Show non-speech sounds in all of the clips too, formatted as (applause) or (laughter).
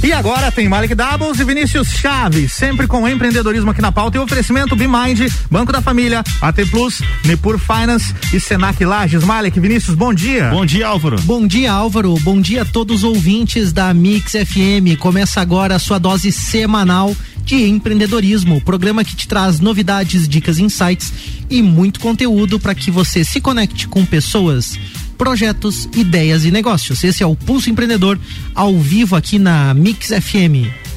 E agora tem Malik Doubles e Vinícius Chaves, sempre com empreendedorismo aqui na pauta e oferecimento BeMind, Banco da Família, AT Plus, Nipur Finance e Senac Lages. Malik, Vinícius, bom dia. Bom dia, Álvaro. Bom dia, Álvaro. Bom dia a todos os ouvintes da Mix FM. Começa agora a sua dose semanal de empreendedorismo, programa que te traz novidades, dicas, insights e muito conteúdo para que você se conecte com pessoas projetos, ideias e negócios. Esse é o Pulso Empreendedor ao vivo aqui na Mix FM.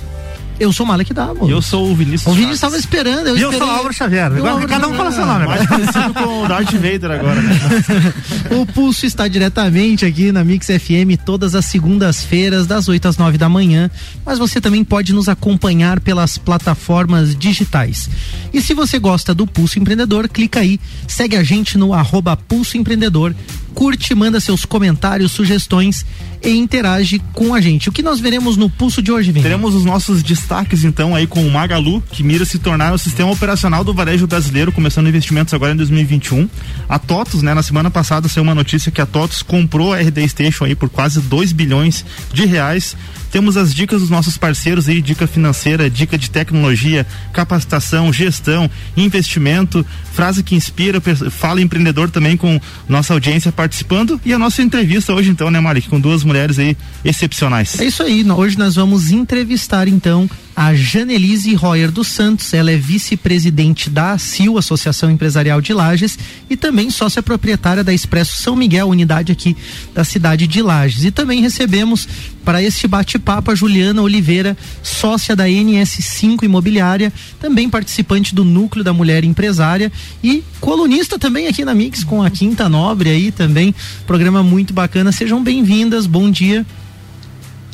Eu sou o Malek Davo. Eu sou o Vinícius. O Vinícius estava esperando. Eu e esperei... eu sou o Álvaro Xavier. Agora, cada um fala seu nome. Mais parecido com o Darth Vader agora, né? (laughs) o Pulso está diretamente aqui na Mix FM todas as segundas-feiras, das 8 às 9 da manhã. Mas você também pode nos acompanhar pelas plataformas digitais. E se você gosta do Pulso Empreendedor, clica aí, segue a gente no arroba Pulso Empreendedor curte, manda seus comentários, sugestões e interage com a gente. O que nós veremos no pulso de hoje, Vini? Teremos os nossos destaques então aí com o Magalu, que mira se tornar o sistema operacional do varejo brasileiro, começando investimentos agora em 2021. A TOTUS, né, na semana passada saiu uma notícia que a TOTUS comprou a RD Station aí por quase 2 bilhões de reais temos as dicas dos nossos parceiros aí, dica financeira, dica de tecnologia, capacitação, gestão, investimento, frase que inspira, fala empreendedor também com nossa audiência participando e a nossa entrevista hoje então, né, Malik, com duas mulheres aí excepcionais. É isso aí, hoje nós vamos entrevistar então a Janelise Royer dos Santos. Ela é vice-presidente da CIL, Associação Empresarial de Lages, e também sócia proprietária da Expresso São Miguel, unidade aqui da cidade de Lages. E também recebemos para este bate-papo a Juliana Oliveira, sócia da NS5 Imobiliária, também participante do Núcleo da Mulher Empresária e colunista também aqui na Mix com a Quinta Nobre aí também. Programa muito bacana. Sejam bem-vindas. Bom dia.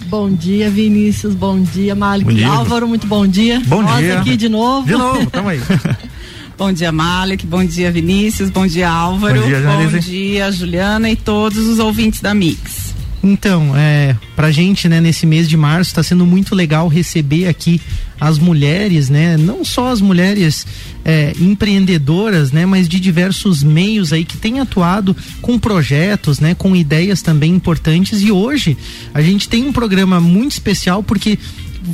Bom dia, Vinícius. Bom dia, Malik. Bom dia. Álvaro, muito bom dia. Bom Nós dia. aqui de novo. De novo, tamo aí. (laughs) Bom dia, Malik. Bom dia, Vinícius. Bom dia, Álvaro. Bom dia. Bom dia, Juliana e todos os ouvintes da Mix. Então, é, pra gente, né, nesse mês de março, está sendo muito legal receber aqui as mulheres, né, não só as mulheres é, empreendedoras, né, mas de diversos meios aí que têm atuado com projetos, né, com ideias também importantes. E hoje a gente tem um programa muito especial porque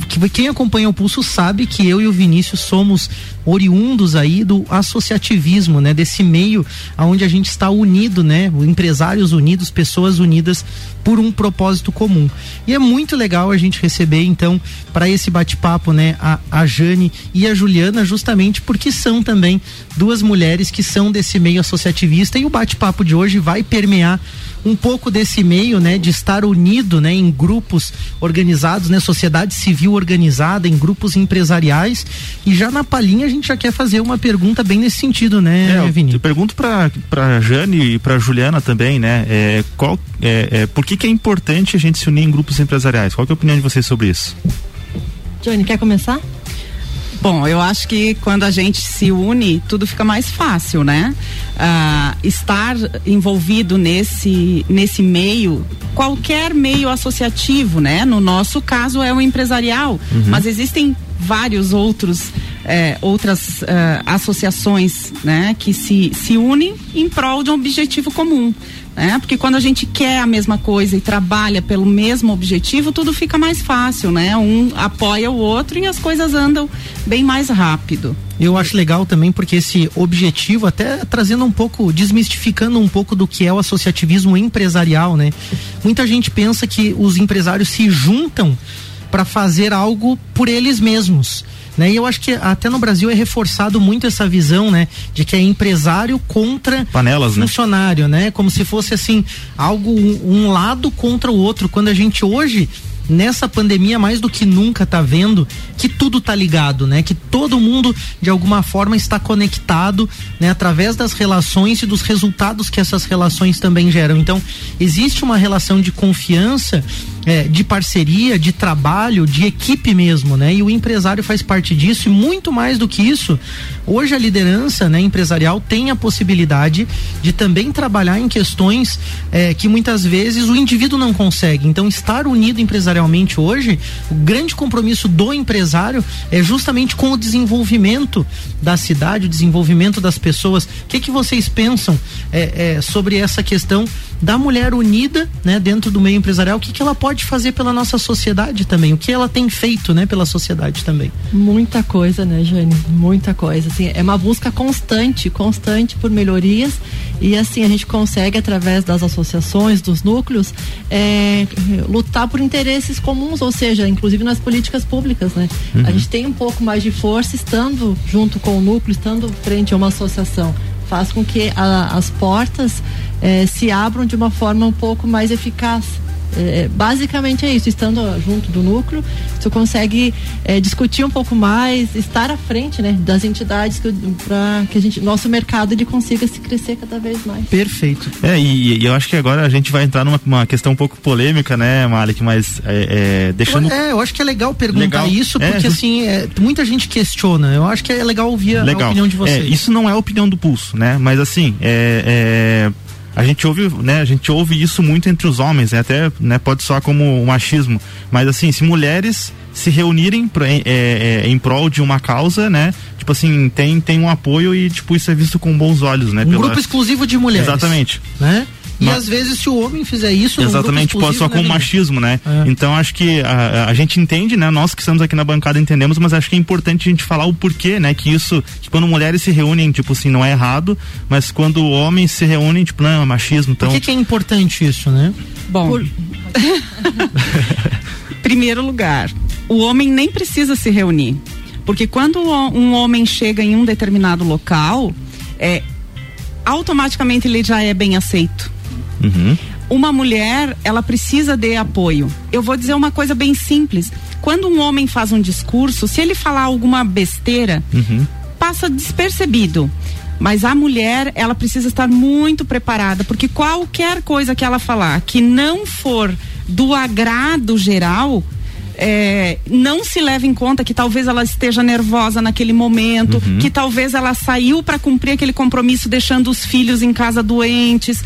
que quem acompanha o Pulso sabe que eu e o Vinícius somos oriundos aí do associativismo, né? Desse meio aonde a gente está unido, né? Empresários unidos, pessoas unidas por um propósito comum. E é muito legal a gente receber, então, para esse bate-papo, né? A, a Jane e a Juliana, justamente porque são também duas mulheres que são desse meio associativista e o bate-papo de hoje vai permear um pouco desse meio, né, de estar unido, né, em grupos organizados, né, sociedade civil organizada, em grupos empresariais. E já na palhinha a gente já quer fazer uma pergunta bem nesse sentido, né, É, eu, Vini? eu pergunto para para Jane e para Juliana também, né? É, qual é, é, por que que é importante a gente se unir em grupos empresariais? Qual que é a opinião de vocês sobre isso? Johnny, quer começar? Bom, eu acho que quando a gente se une, tudo fica mais fácil, né? Ah, estar envolvido nesse, nesse meio, qualquer meio associativo, né? No nosso caso é o empresarial, mas existem vários outros eh, outras eh, associações né, que se, se unem em prol de um objetivo comum. Né? Porque quando a gente quer a mesma coisa e trabalha pelo mesmo objetivo, tudo fica mais fácil, né? Um apoia o outro e as coisas andam bem mais rápido. Eu acho legal também porque esse objetivo, até trazendo um pouco, desmistificando um pouco do que é o associativismo empresarial, né? Muita gente pensa que os empresários se juntam para fazer algo por eles mesmos. Né? E eu acho que até no Brasil é reforçado muito essa visão, né, de que é empresário contra Panelas, né? funcionário, né? Como se fosse assim algo um lado contra o outro. Quando a gente hoje nessa pandemia mais do que nunca tá vendo que tudo tá ligado, né? Que todo mundo de alguma forma está conectado, né? Através das relações e dos resultados que essas relações também geram. Então, existe uma relação de confiança, é, de parceria, de trabalho, de equipe mesmo, né? E o empresário faz parte disso e muito mais do que isso, hoje a liderança, né, empresarial tem a possibilidade de também trabalhar em questões é, que muitas vezes o indivíduo não consegue. Então, estar unido empresarialmente hoje, o grande compromisso do empresário é justamente com o desenvolvimento da cidade, o desenvolvimento das pessoas. O que, que vocês pensam é, é, sobre essa questão da mulher unida, né, dentro do meio empresarial, o que, que ela pode fazer pela nossa sociedade também, o que ela tem feito, né, pela sociedade também. Muita coisa, né, Jane? Muita coisa. Assim, é uma busca constante, constante por melhorias e assim a gente consegue através das associações, dos núcleos, é, lutar por interesses comuns, ou seja, inclusive nas políticas públicas, né? Uhum. A gente tem um pouco mais de força estando junto com o núcleo, estando frente a uma associação faz com que a, as portas eh, se abram de uma forma um pouco mais eficaz. É, basicamente é isso, estando junto do núcleo, você consegue é, discutir um pouco mais, estar à frente né, das entidades para que a gente, nosso mercado ele consiga se crescer cada vez mais. Perfeito. É, e, e eu acho que agora a gente vai entrar numa questão um pouco polêmica, né, Malik, mas é, é, deixando. É, eu acho que é legal perguntar legal. isso, porque assim, muita gente questiona. Eu acho que é legal ouvir legal. a opinião de vocês. isso não é a opinião do pulso, né? Mas assim, é, a gente ouve, né, a gente ouve isso muito entre os homens, né, até, né, pode soar como um machismo, mas assim, se mulheres se reunirem pra, é, é, em prol de uma causa, né, tipo assim, tem, tem um apoio e, tipo, isso é visto com bons olhos, né. Um pela... grupo exclusivo de mulheres. Exatamente. Né? E Mas, às vezes se o homem fizer isso, exatamente pode só com né, machismo, né? É. Então acho que a, a, gente entende, né? Nós que estamos aqui na bancada entendemos, mas acho que é importante a gente falar o porquê, né? Que isso, que quando mulheres se reúnem, tipo assim, não é errado, mas quando homens se reúnem, tipo, não, é machismo. Então... Por que, que é importante isso, né? Bom. Por... (laughs) Primeiro lugar, o homem nem precisa se reunir. Porque quando um homem chega em um determinado local, é, automaticamente ele já é bem aceito. Uhum. Uma mulher, ela precisa de apoio. Eu vou dizer uma coisa bem simples. Quando um homem faz um discurso, se ele falar alguma besteira, uhum. passa despercebido. Mas a mulher, ela precisa estar muito preparada, porque qualquer coisa que ela falar que não for do agrado geral, é, não se leva em conta que talvez ela esteja nervosa naquele momento, uhum. que talvez ela saiu para cumprir aquele compromisso deixando os filhos em casa doentes,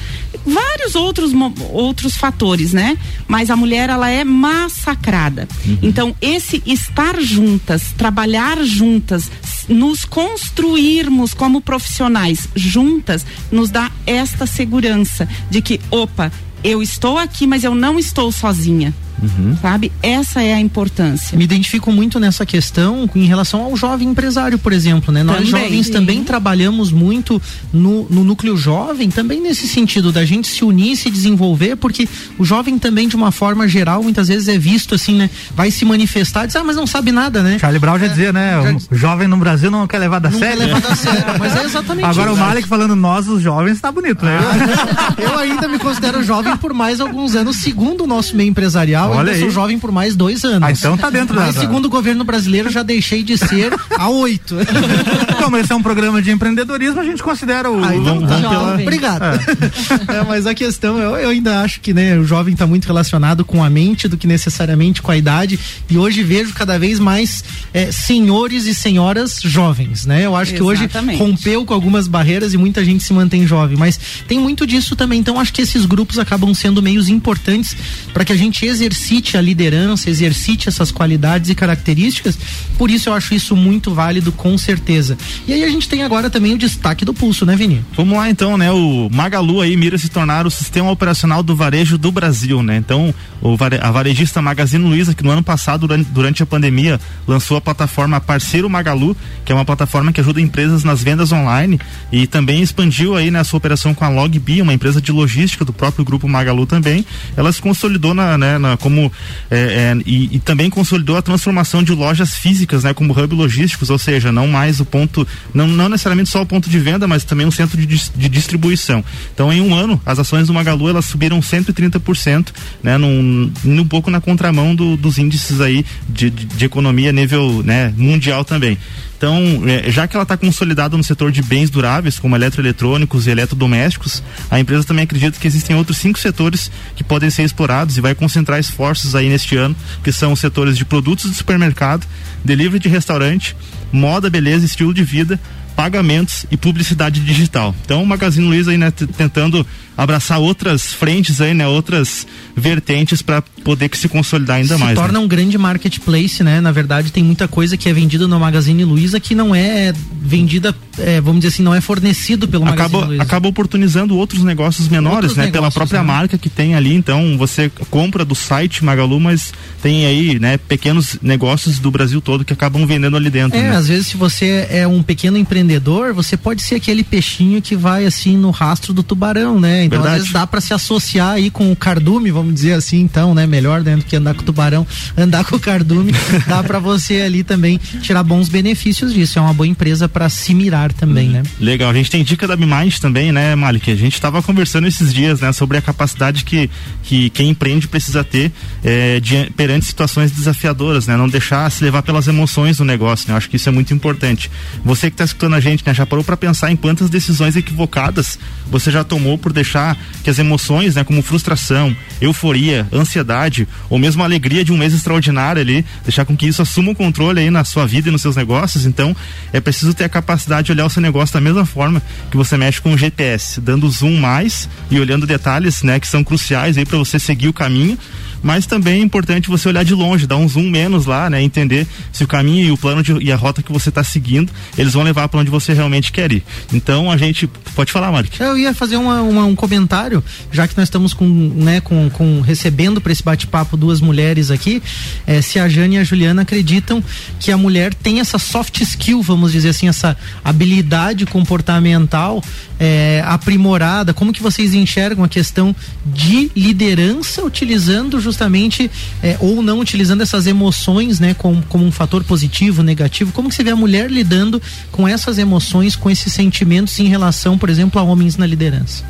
vários outros outros fatores, né? Mas a mulher ela é massacrada. Uhum. Então esse estar juntas, trabalhar juntas, nos construirmos como profissionais juntas, nos dá esta segurança de que, opa, eu estou aqui, mas eu não estou sozinha. Uhum. Sabe? Essa é a importância. Me identifico muito nessa questão em relação ao jovem empresário, por exemplo, né? Nós também, jovens sim. também trabalhamos muito no, no núcleo jovem, também nesse sentido da gente se unir, se desenvolver, porque o jovem também, de uma forma geral, muitas vezes é visto assim, né? Vai se manifestar, diz, ah, mas não sabe nada, né? Charlie Brown já é, dizia, né? Já... O jovem no Brasil não quer levar da não sério. Quer levar da sério, (laughs) mas é exatamente Agora isso. o Malik falando nós, os jovens, tá bonito, né? Ah, (laughs) eu ainda me considero jovem por mais alguns anos, segundo o nosso meio empresarial Olha ainda aí. sou jovem por mais dois anos. Ah, então tá dentro Mas da... segundo o governo brasileiro já deixei de ser há oito. (laughs) Como esse é um programa de empreendedorismo, a gente considera o. Ah, então tá. Pela... Obrigado. É. (laughs) é, mas a questão, eu, eu, ainda acho que né, o jovem está muito relacionado com a mente do que necessariamente com a idade. E hoje vejo cada vez mais é, senhores e senhoras jovens, né? Eu acho Exatamente. que hoje rompeu com algumas barreiras e muita gente se mantém jovem. Mas tem muito disso também. Então acho que esses grupos acabam sendo meios importantes para que a gente exercite a liderança, exercite essas qualidades e características. Por isso eu acho isso muito válido, com certeza. E aí a gente tem agora também o destaque do pulso, né, Vini? Vamos lá então, né? O Magalu aí mira se tornar o sistema operacional do varejo do Brasil, né? Então, o vare, a varejista Magazine Luiza, que no ano passado, durante, a pandemia, lançou a plataforma Parceiro Magalu, que é uma plataforma que ajuda empresas nas vendas online e também expandiu aí na sua operação com a Logbi, uma empresa de logística do próprio grupo Magalu também. Ela se consolidou na, né, na como é, é, e, e, também consolidou a transformação de lojas físicas, né, como hub logísticos, ou seja, não mais o ponto, não, não necessariamente só o ponto de venda, mas também um centro de, de distribuição. Então, em um ano, as ações do Magalu elas subiram 130%, né, num, um pouco na contramão do, dos índices aí de, de, de economia nível né, mundial também. Então, é, já que ela está consolidada no setor de bens duráveis, como eletroeletrônicos e eletrodomésticos, a empresa também acredita que existem outros cinco setores que podem ser explorados e vai concentrar esforços aí neste ano, que são os setores de produtos de supermercado, delivery de restaurante, moda, beleza, estilo de vida, pagamentos e publicidade digital. Então, o Magazine Luiza aí, né, tentando abraçar outras frentes aí, né? Outras vertentes para poder que se consolidar ainda se mais. Se torna né? um grande marketplace, né? Na verdade, tem muita coisa que é vendida no Magazine Luiza que não é vendida, é, vamos dizer assim, não é fornecido pelo acaba, Magazine Luiza. Acaba oportunizando outros negócios menores, outros né? Negócios, pela própria né? marca que tem ali. Então, você compra do site Magalu, mas tem aí, né? Pequenos negócios do Brasil todo que acabam vendendo ali dentro. É, né? às vezes se você é um pequeno empreendedor, você pode ser aquele peixinho que vai assim no rastro do tubarão, né? Então Verdade. às vezes dá para se associar aí com o cardume, vamos dizer assim, então, né? Melhor né, do que andar com o tubarão, (laughs) andar com o cardume, (laughs) dá para você ali também tirar bons benefícios disso. É uma boa empresa para se mirar também, né? Legal. A gente tem dica da Bimind também, né, Malik? A gente estava conversando esses dias, né, sobre a capacidade que, que quem empreende precisa ter é, de, perante situações desafiadoras, né? Não deixar se levar pelas emoções do negócio, né? Eu acho que isso é muito importante. Você que está escutando a gente, né, já parou para pensar em quantas decisões equivocadas você já tomou por deixar que as emoções, né, como frustração, euforia, ansiedade ou mesmo a alegria de um mês extraordinário ali, deixar com que isso assuma o controle aí na sua vida e nos seus negócios. Então, é preciso ter a capacidade de olhar o seu negócio da mesma forma que você mexe com o GPS, dando zoom mais e olhando detalhes, né, que são cruciais aí para você seguir o caminho mas também é importante você olhar de longe, dar um zoom menos lá, né? Entender se o caminho e o plano de, e a rota que você está seguindo, eles vão levar para onde você realmente quer ir. Então a gente pode falar, Mark. Eu ia fazer uma, uma, um comentário, já que nós estamos com, né, com, com recebendo para esse bate-papo duas mulheres aqui, é, se a Jane e a Juliana acreditam que a mulher tem essa soft skill, vamos dizer assim, essa habilidade comportamental é, aprimorada, como que vocês enxergam a questão de liderança utilizando justamente é, ou não utilizando essas emoções, né, como, como um fator positivo, negativo? Como que você vê a mulher lidando com essas emoções, com esses sentimentos em relação, por exemplo, a homens na liderança?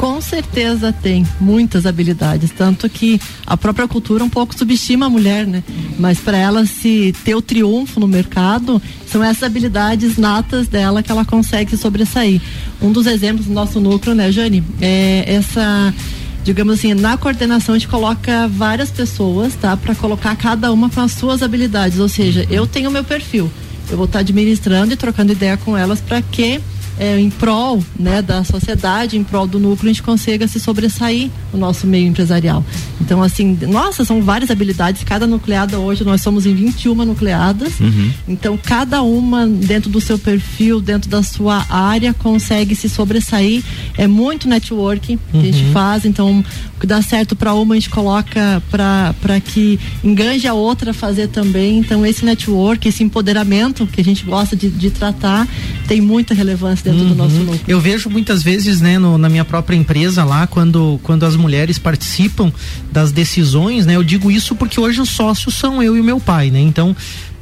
Com certeza tem muitas habilidades, tanto que a própria cultura um pouco subestima a mulher, né? Mas para ela se ter o triunfo no mercado, são essas habilidades natas dela que ela consegue se sobressair. Um dos exemplos do nosso núcleo, né, Jane, é essa digamos assim, na coordenação a gente coloca várias pessoas, tá? Para colocar cada uma com as suas habilidades. Ou seja, eu tenho meu perfil. Eu vou estar tá administrando e trocando ideia com elas para que é, em prol né, da sociedade, em prol do núcleo, a gente consiga se sobressair no nosso meio empresarial. Então, assim, nossa, são várias habilidades. Cada nucleada hoje, nós somos em 21 nucleadas. Uhum. Então, cada uma dentro do seu perfil, dentro da sua área, consegue se sobressair. É muito networking que uhum. a gente uhum. faz. Então, o que dá certo para uma, a gente coloca para que enganje a outra a fazer também. Então, esse network, esse empoderamento que a gente gosta de, de tratar, tem muita relevância dentro uhum. do nosso núcleo. Eu vejo muitas vezes, né, no, na minha própria empresa lá, quando, quando as mulheres participam das decisões, né, eu digo isso porque hoje os sócios são eu e o meu pai, né, então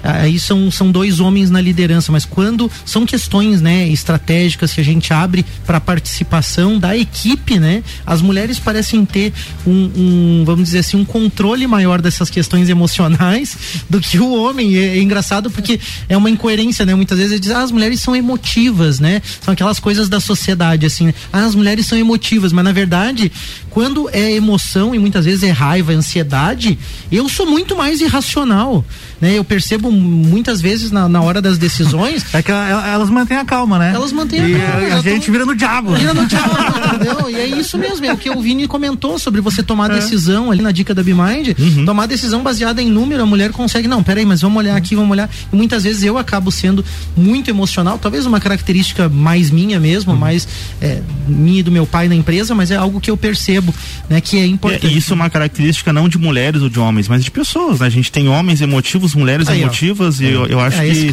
aí são, são dois homens na liderança, mas quando são questões né, estratégicas que a gente abre para participação da equipe, né, as mulheres parecem ter um, um, vamos dizer assim, um controle maior dessas questões emocionais (laughs) do que o homem. É, é engraçado porque é uma incoerência, né? Muitas vezes diz, ah, as mulheres são emotivas, né? São aquelas coisas da sociedade, assim, né? ah, as mulheres são emotivas, mas na verdade, quando é emoção e muitas vezes é raiva, ansiedade, eu sou muito mais irracional né? Eu percebo muitas vezes na, na hora das decisões. (laughs) É que elas mantêm a calma, né? Elas mantêm a calma. E a gente tô... vira no diabo. Vira no diabo, entendeu? E é isso mesmo, é o que o Vini comentou sobre você tomar é. decisão ali na dica da Bimind, uhum. tomar decisão baseada em número, a mulher consegue, não, peraí, mas vamos olhar aqui, vamos olhar. E muitas vezes eu acabo sendo muito emocional, talvez uma característica mais minha mesmo, uhum. mais é, minha e do meu pai na empresa, mas é algo que eu percebo, né, que é importante. É, isso é uma característica não de mulheres ou de homens, mas de pessoas, né? A gente tem homens emotivos motivos, mulheres Aí, emotivas, ó. e eu, eu acho é, que,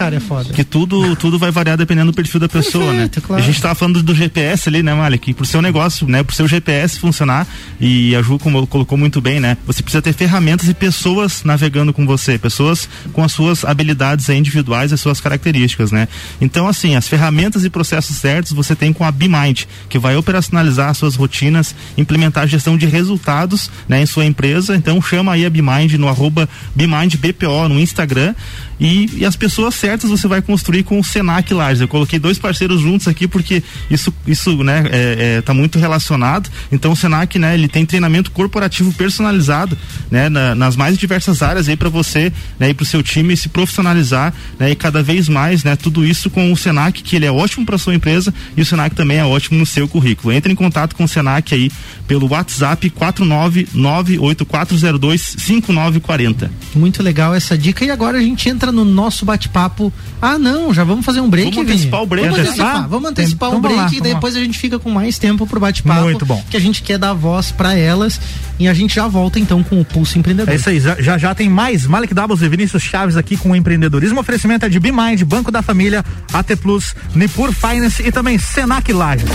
é que tudo, tudo vai variar dependendo do perfil da pessoa, né? Perfeito, né? Claro. A gente tava falando do GPS ali, né, Malik? Pro seu negócio, né? Pro seu GPS funcionar, e a Ju como, colocou muito bem, né? Você precisa ter ferramentas e pessoas navegando com você, pessoas com as suas habilidades individuais, as suas características, né? Então, assim, as ferramentas e processos certos você tem com a BeMind, que vai operacionalizar as suas rotinas, implementar implementar gestão de resultados, né, em sua empresa. Então chama aí a BeMind no arroba BeMindBPO no Instagram e, e, as pessoas certas você vai construir com o Senac Lages. Eu coloquei dois parceiros juntos aqui porque isso, isso né, é, é, tá muito relacionado. Então o Senac, né, ele tem treinamento corporativo personalizado, né, na, nas mais diversas áreas aí para você, né, e para o seu time se profissionalizar, né, e cada vez mais, né, tudo isso com o Senac, que ele é ótimo para sua empresa e o Senac também é ótimo no seu currículo. Entre em contato com o Senac aí pelo WhatsApp 49984025940. Muito legal essa dica e agora a gente entra entra no nosso bate-papo. Ah, não, já vamos fazer um break. Vamos antecipar o break. Vamos antecipar, vamos antecipar então, o break lá, e depois lá. a gente fica com mais tempo pro bate-papo. Muito bom. Que a gente quer dar voz para elas e a gente já volta então com o Pulso Empreendedor. É isso aí, já já tem mais Malik Doubles e Vinícius Chaves aqui com o empreendedorismo. O oferecimento é de BeMind, Banco da Família, AT Plus, Nipur Finance e também Senac Lages.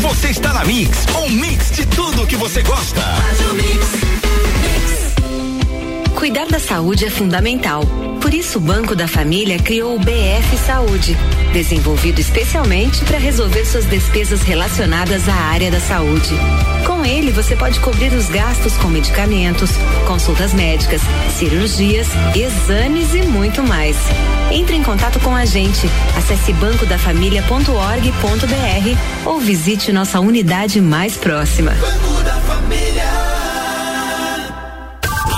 Você está na Mix, um mix de tudo que você gosta. Faz o mix. Cuidar da saúde é fundamental. Por isso, o Banco da Família criou o BF Saúde, desenvolvido especialmente para resolver suas despesas relacionadas à área da saúde. Com ele, você pode cobrir os gastos com medicamentos, consultas médicas, cirurgias, exames e muito mais. Entre em contato com a gente. Acesse bancodafamilia.org.br ou visite nossa unidade mais próxima.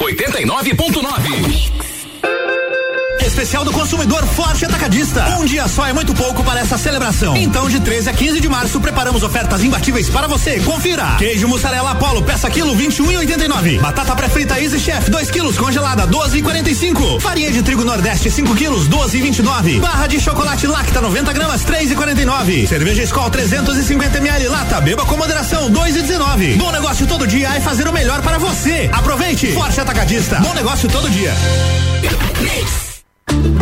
89.9. Especial do consumidor Forte Atacadista. Um dia só é muito pouco para essa celebração. Então, de 13 a 15 de março, preparamos ofertas imbatíveis para você. Confira. Queijo mussarela Apollo, peça quilo 21,89. Batata pré-frita Easy Chef, 2 quilos, congelada, 12,45. Farinha de trigo Nordeste, 5 quilos, 12,29. Barra de chocolate Lacta, 90 gramas, 3,49. Cerveja Skol, 350 ml lata, beba com moderação, 2,19. Bom negócio todo dia é fazer o melhor para você. Aproveite. Forte Atacadista. Bom negócio todo dia.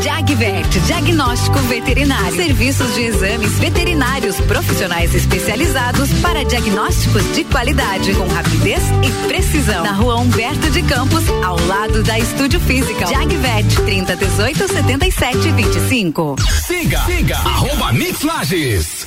Jagvet, diagnóstico veterinário. Serviços de exames veterinários profissionais especializados para diagnósticos de qualidade, com rapidez e precisão. Na rua Humberto de Campos, ao lado da Estúdio Física. Jagvet, 30 18 77 25. Siga, siga, arroba Mix Lages.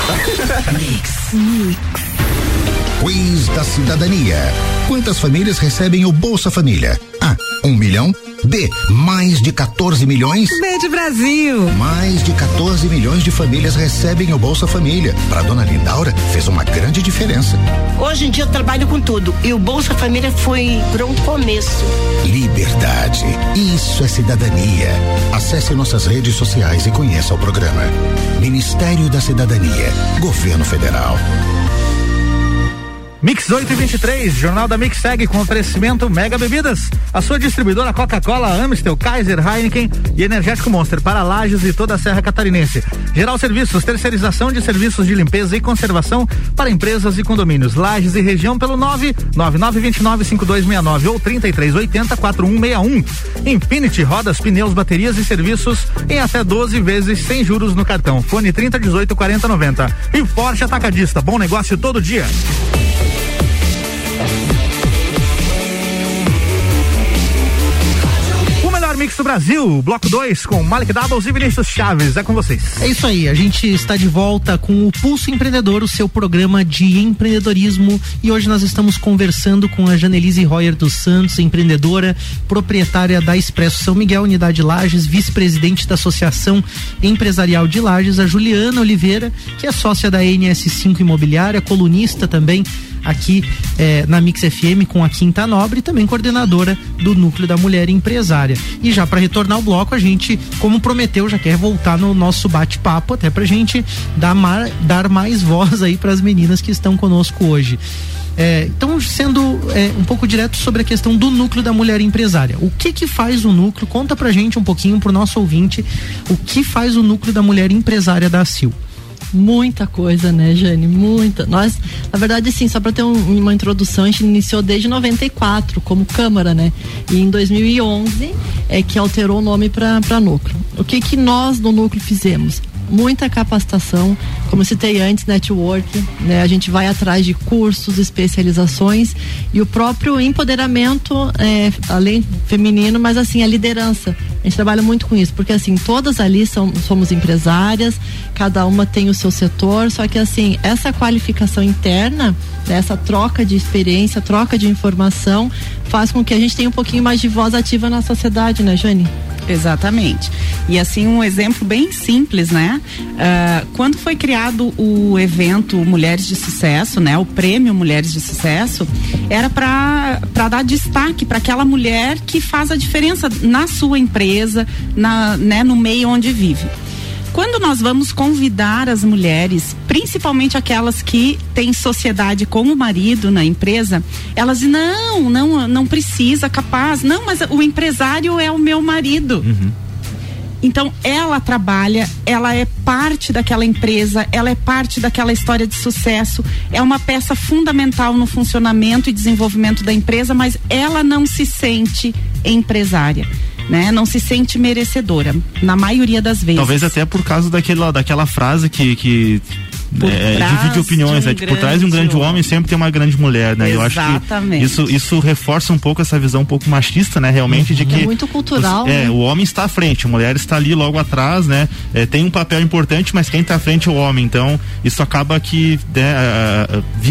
Quiz da Cidadania. Quantas famílias recebem o Bolsa Família? A. Um milhão. B. Mais de 14 milhões. B de Brasil. Mais de 14 milhões de famílias recebem o Bolsa Família. Para dona Lindaura, fez uma grande diferença. Hoje em dia eu trabalho com tudo e o Bolsa Família foi para um começo. Liberdade. Isso é cidadania. Acesse nossas redes sociais e conheça o programa. Ministério da Cidadania. Governo Federal. Mix 8 e 23, Jornal da Mix segue com oferecimento Mega Bebidas. A sua distribuidora Coca-Cola, Amstel, Kaiser, Heineken e Energético Monster para Lages e toda a Serra Catarinense. Geral Serviços, terceirização de serviços de limpeza e conservação para empresas e condomínios. Lages e região pelo 999295269 ou 33804161. Infinity Rodas, pneus, baterias e serviços em até 12 vezes sem juros no cartão. Fone 3018 4090. E Forte Atacadista, bom negócio todo dia. Mix do Brasil, bloco 2, com Malik Doubles e Vinícius Chaves. É com vocês. É isso aí, a gente está de volta com o Pulso Empreendedor, o seu programa de empreendedorismo. E hoje nós estamos conversando com a Janelise Royer dos Santos, empreendedora, proprietária da Expresso São Miguel, Unidade Lages, vice-presidente da Associação Empresarial de Lages, a Juliana Oliveira, que é sócia da NS5 Imobiliária, colunista também aqui eh, na Mix FM com a Quinta Nobre também coordenadora do Núcleo da Mulher Empresária. E já para retornar ao bloco, a gente, como prometeu, já quer voltar no nosso bate-papo, até pra gente dar, mar, dar mais voz aí para as meninas que estão conosco hoje. É, então, sendo é, um pouco direto sobre a questão do núcleo da mulher empresária. O que que faz o núcleo? Conta pra gente um pouquinho, pro nosso ouvinte, o que faz o núcleo da mulher empresária da CIL. Muita coisa, né, Jane? Muita. Nós, na verdade, assim, só para ter um, uma introdução, a gente iniciou desde 94 como Câmara, né? E em 2011 é que alterou o nome para Núcleo. O que que nós no Núcleo fizemos? Muita capacitação, como citei antes, network, né? A gente vai atrás de cursos, especializações e o próprio empoderamento, é, além feminino, mas assim, a liderança. A gente trabalha muito com isso, porque assim, todas ali são, somos empresárias, cada uma tem o seu setor, só que assim, essa qualificação interna, né, essa troca de experiência, troca de informação, faz com que a gente tenha um pouquinho mais de voz ativa na sociedade, né, Jane? Exatamente. E assim, um exemplo bem simples, né? Uh, quando foi criado o evento Mulheres de Sucesso, né? O prêmio Mulheres de Sucesso, era para dar destaque para aquela mulher que faz a diferença na sua empresa, na, né, no meio onde vive. Quando nós vamos convidar as mulheres, principalmente aquelas que têm sociedade com o marido na empresa, elas dizem, não, não, não precisa, capaz, não, mas o empresário é o meu marido. Uhum. Então, ela trabalha, ela é parte daquela empresa, ela é parte daquela história de sucesso, é uma peça fundamental no funcionamento e desenvolvimento da empresa, mas ela não se sente empresária. Né? Não se sente merecedora, na maioria das vezes. Talvez até por causa daquela, daquela frase que, que é, trás divide opiniões, de um né? Tipo, por trás de um grande grande homem sempre tem uma grande mulher, né? Eu acho que Exatamente. isso, isso reforça um pouco essa visão um pouco machista, né? Realmente, de que. É muito cultural, os- É, né? o homem está à frente, a mulher está ali logo atrás, né? É, tem um papel importante, mas quem está à frente é o homem. Então, isso acaba que né,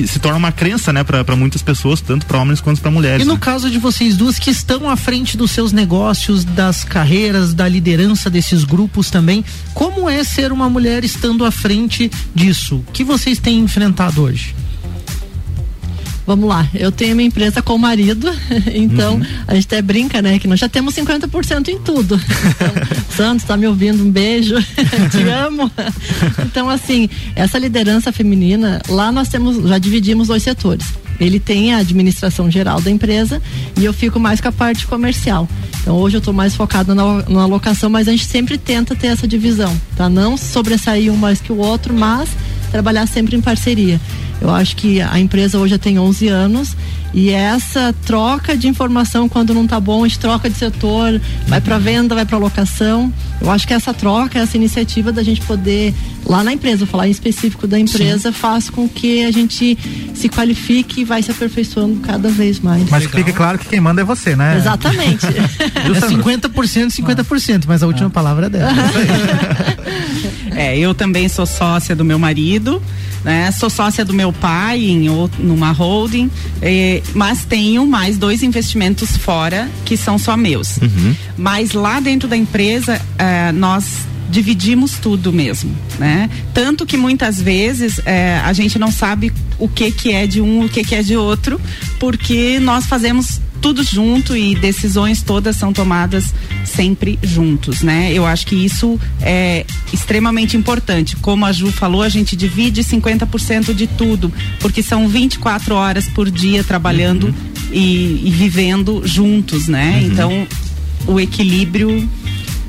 se torna uma crença, né, para muitas pessoas, tanto para homens quanto para mulheres. E no né? caso de vocês duas que estão à frente dos seus negócios, das carreiras, da liderança desses grupos também, como é ser uma mulher estando à frente disso? O que vocês têm enfrentado hoje? Vamos lá, eu tenho minha empresa com o marido, (laughs) então a gente até brinca, né? Que nós já temos 50% em tudo. (laughs) Então, Santos, tá me ouvindo? Um beijo, (laughs) te amo. Então, assim, essa liderança feminina, lá nós temos, já dividimos dois setores. Ele tem a administração geral da empresa e eu fico mais com a parte comercial. Então hoje eu estou mais focada na, na alocação, mas a gente sempre tenta ter essa divisão, tá? Não sobressair um mais que o outro, mas trabalhar sempre em parceria. Eu acho que a empresa hoje já tem 11 anos e essa troca de informação quando não está bom, a gente troca de setor, vai para venda, vai para locação. Eu acho que essa troca, essa iniciativa da gente poder lá na empresa, falar em específico da empresa, Sim. faz com que a gente se qualifique e vai se aperfeiçoando cada vez mais. Mas Legal. fique claro que quem manda é você, né? Exatamente. (laughs) é 50%, 50%, mas a última ah. palavra é dela. (laughs) (laughs) é, eu também sou sócia do meu marido né? Sou sócia do meu pai em numa holding, eh, mas tenho mais dois investimentos fora que são só meus. Uhum. Mas lá dentro da empresa eh, nós dividimos tudo mesmo, né? Tanto que muitas vezes é, a gente não sabe o que que é de um, o que que é de outro, porque nós fazemos tudo junto e decisões todas são tomadas sempre juntos, né? Eu acho que isso é extremamente importante. Como a Ju falou, a gente divide 50% de tudo, porque são 24 horas por dia trabalhando uhum. e, e, vivendo juntos, né? Uhum. Então, o equilíbrio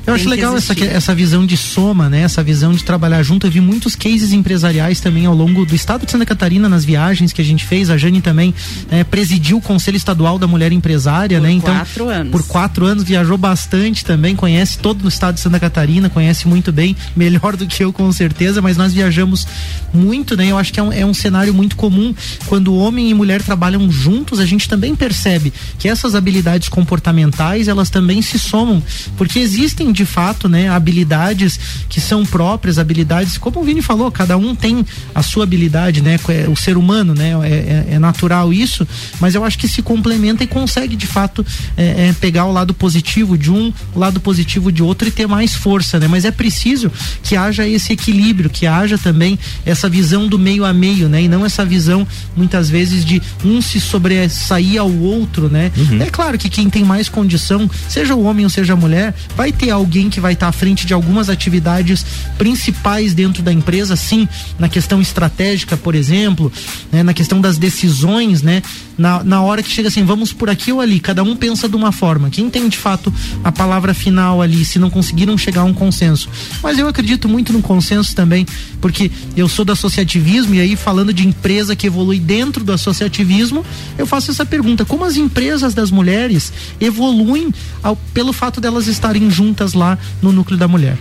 eu acho legal essa, essa visão de soma, né? Essa visão de trabalhar junto. Eu vi muitos cases empresariais também ao longo do estado de Santa Catarina, nas viagens que a gente fez. A Jane também né, presidiu o Conselho Estadual da Mulher Empresária, por né? Então, quatro anos. por quatro anos viajou bastante também, conhece todo o estado de Santa Catarina, conhece muito bem, melhor do que eu com certeza, mas nós viajamos muito, né? Eu acho que é um, é um cenário muito comum quando homem e mulher trabalham juntos, a gente também percebe que essas habilidades comportamentais, elas também se somam, porque existem de fato, né, habilidades que são próprias, habilidades, como o Vini falou, cada um tem a sua habilidade, né? É, o ser humano, né? É, é, é natural isso, mas eu acho que se complementa e consegue de fato é, é, pegar o lado positivo de um, o lado positivo de outro e ter mais força, né? Mas é preciso que haja esse equilíbrio, que haja também essa visão do meio a meio, né? E não essa visão muitas vezes de um se sobressair ao outro, né? Uhum. É claro que quem tem mais condição, seja o homem ou seja a mulher, vai ter alguém que vai estar à frente de algumas atividades principais dentro da empresa, sim, na questão estratégica, por exemplo, né, na questão das decisões, né, na, na hora que chega assim, vamos por aqui ou ali, cada um pensa de uma forma. Quem tem de fato a palavra final ali, se não conseguiram chegar a um consenso. Mas eu acredito muito no consenso também, porque eu sou do associativismo e aí falando de empresa que evolui dentro do associativismo, eu faço essa pergunta: como as empresas das mulheres evoluem ao, pelo fato delas estarem juntas lá no núcleo da mulher?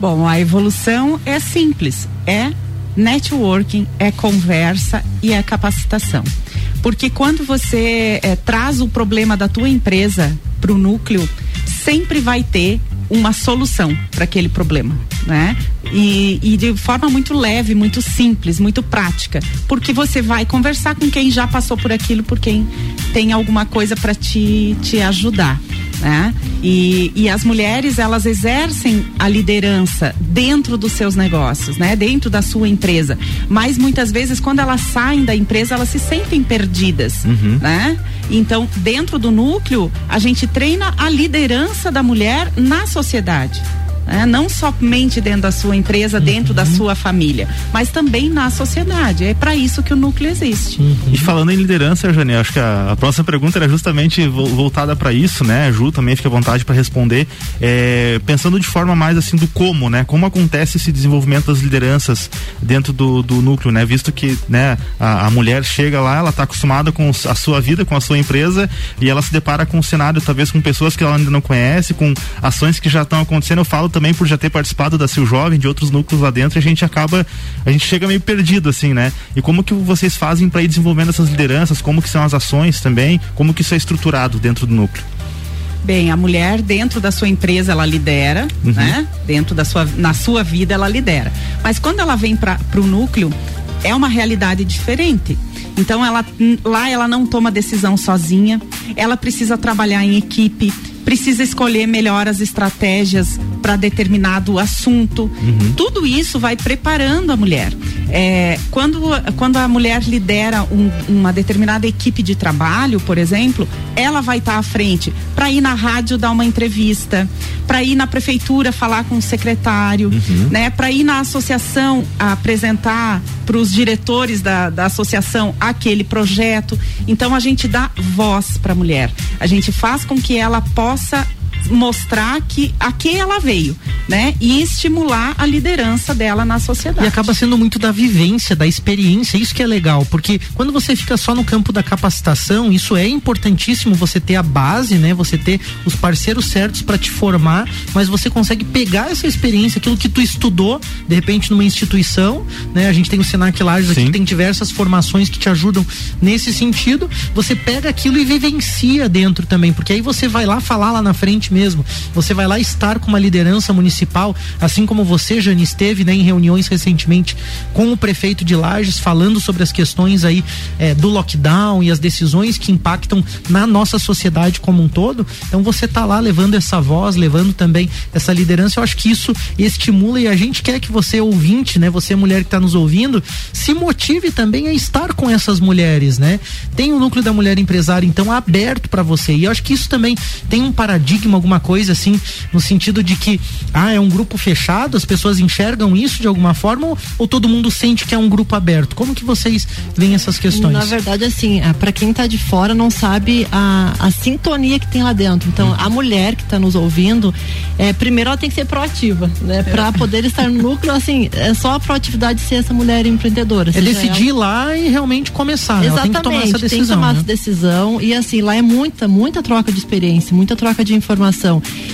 Bom, a evolução é simples, é networking, é conversa e é capacitação. Porque quando você é, traz o problema da tua empresa para o núcleo, sempre vai ter uma solução para aquele problema, né? E, e, de forma muito leve, muito simples, muito prática, porque você vai conversar com quem já passou por aquilo, por quem tem alguma coisa para te, te ajudar né? E, e as mulheres elas exercem a liderança dentro dos seus negócios, né? Dentro da sua empresa, mas muitas vezes quando elas saem da empresa elas se sentem perdidas, uhum. né? Então dentro do núcleo a gente treina a liderança da mulher na sociedade né? não somente dentro da sua empresa, uhum. dentro da sua família, mas também na sociedade. É para isso que o núcleo existe. Uhum. E falando em liderança, Jane, acho que a, a próxima pergunta era justamente voltada para isso, né? A Ju também fica à vontade para responder, é, pensando de forma mais assim do como, né? Como acontece esse desenvolvimento das lideranças dentro do, do núcleo, né? Visto que, né, a, a mulher chega lá, ela está acostumada com a sua vida, com a sua empresa e ela se depara com um cenário talvez com pessoas que ela ainda não conhece, com ações que já estão acontecendo. Eu falo também por já ter participado da Sil Jovem, de outros núcleos lá dentro, a gente acaba, a gente chega meio perdido assim, né? E como que vocês fazem para ir desenvolvendo essas lideranças? Como que são as ações também? Como que isso é estruturado dentro do núcleo? Bem, a mulher dentro da sua empresa ela lidera, uhum. né? Dentro da sua na sua vida ela lidera. Mas quando ela vem para o núcleo, é uma realidade diferente. Então ela lá ela não toma decisão sozinha, ela precisa trabalhar em equipe, precisa escolher melhor as estratégias para determinado assunto. Uhum. Tudo isso vai preparando a mulher. É, quando, quando a mulher lidera um, uma determinada equipe de trabalho, por exemplo, ela vai estar tá à frente para ir na rádio dar uma entrevista, para ir na prefeitura falar com o secretário, uhum. né? Para ir na associação apresentar para os diretores da, da associação aquele projeto. Então a gente dá voz para a mulher. A gente faz com que ela possa France. Mostrar que a que ela veio. né? E estimular a liderança dela na sociedade. E acaba sendo muito da vivência, da experiência, isso que é legal, porque quando você fica só no campo da capacitação, isso é importantíssimo você ter a base, né? Você ter os parceiros certos para te formar, mas você consegue pegar essa experiência, aquilo que tu estudou, de repente numa instituição, né? A gente tem o Senac Lages aqui, tem diversas formações que te ajudam nesse sentido. Você pega aquilo e vivencia dentro também, porque aí você vai lá falar lá na frente mesmo. Você vai lá estar com uma liderança municipal, assim como você, Jane, esteve né, em reuniões recentemente com o prefeito de Lages, falando sobre as questões aí eh, do lockdown e as decisões que impactam na nossa sociedade como um todo. Então você tá lá levando essa voz, levando também essa liderança. Eu acho que isso estimula e a gente quer que você, ouvinte, né? Você, mulher que está nos ouvindo, se motive também a estar com essas mulheres, né? Tem o núcleo da mulher empresária, então, aberto para você. E eu acho que isso também tem um paradigma, alguma coisa assim, no sentido de que, ah, é um grupo fechado, as pessoas enxergam isso de alguma forma ou, ou todo mundo sente que é um grupo aberto? Como que vocês veem essas questões? Na verdade, assim, para quem está de fora não sabe a, a sintonia que tem lá dentro. Então, a mulher que está nos ouvindo, é, primeiro ela tem que ser proativa, né? Para poder estar no núcleo, assim, é só a proatividade de ser essa mulher empreendedora. É decidir ir lá e realmente começar. Exatamente, Ela tem que tomar essa decisão. Tem que tomar né? essa decisão. E assim, lá é muita, muita troca de experiência, muita troca de informação.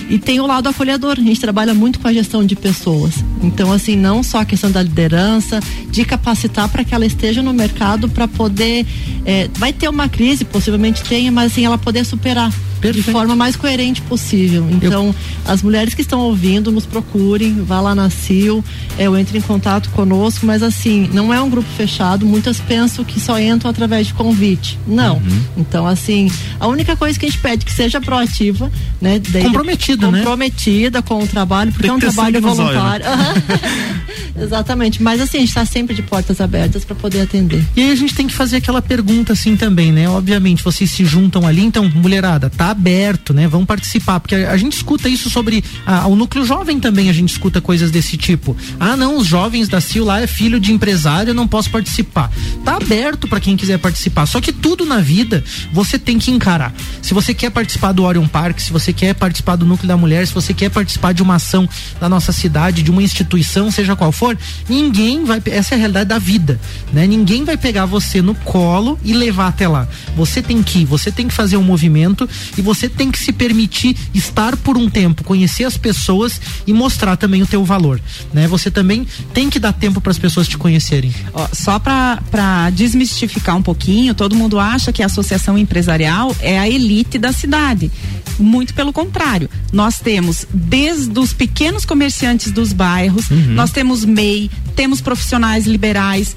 E tem o lado acolhedor. A gente trabalha muito com a gestão de pessoas. Então, assim, não só a questão da liderança, de capacitar para que ela esteja no mercado para poder. É, vai ter uma crise, possivelmente tenha, mas assim, ela poder superar. Perfeito. de forma mais coerente possível. Então, as mulheres que estão ouvindo, nos procurem, vá lá na CIL, é, ou entre em contato conosco, mas assim, não é um grupo fechado, muitas pensam que só entram através de convite. Não. Uhum. Então, assim, a única coisa que a gente pede é que seja proativa, né? Daí- Comprometida, né? Comprometida com o trabalho, porque Tem é um trabalho olhos, voluntário. Aham. (laughs) Exatamente. Mas assim, a gente está sempre de portas abertas para poder atender. E aí a gente tem que fazer aquela pergunta assim também, né? Obviamente, vocês se juntam ali, então, mulherada, tá aberto, né? Vão participar, porque a, a gente escuta isso sobre ah, o núcleo jovem também, a gente escuta coisas desse tipo. Ah, não, os jovens da CIL lá é filho de empresário, eu não posso participar. Tá aberto para quem quiser participar. Só que tudo na vida você tem que encarar. Se você quer participar do Orion Park, se você quer participar do núcleo da mulher, se você quer participar de uma ação da nossa cidade, de uma instituição, seja qual for, ninguém vai. Essa é a realidade da vida, né? Ninguém vai pegar você no colo e levar até lá. Você tem que ir, você tem que fazer um movimento e você tem que se permitir estar por um tempo, conhecer as pessoas e mostrar também o teu valor, né? Você também tem que dar tempo para as pessoas te conhecerem. Ó, só para desmistificar um pouquinho, todo mundo acha que a associação empresarial é a elite da cidade. Muito pelo contrário. Nós temos desde os pequenos comerciantes dos bairros, nós temos MEI, temos profissionais liberais,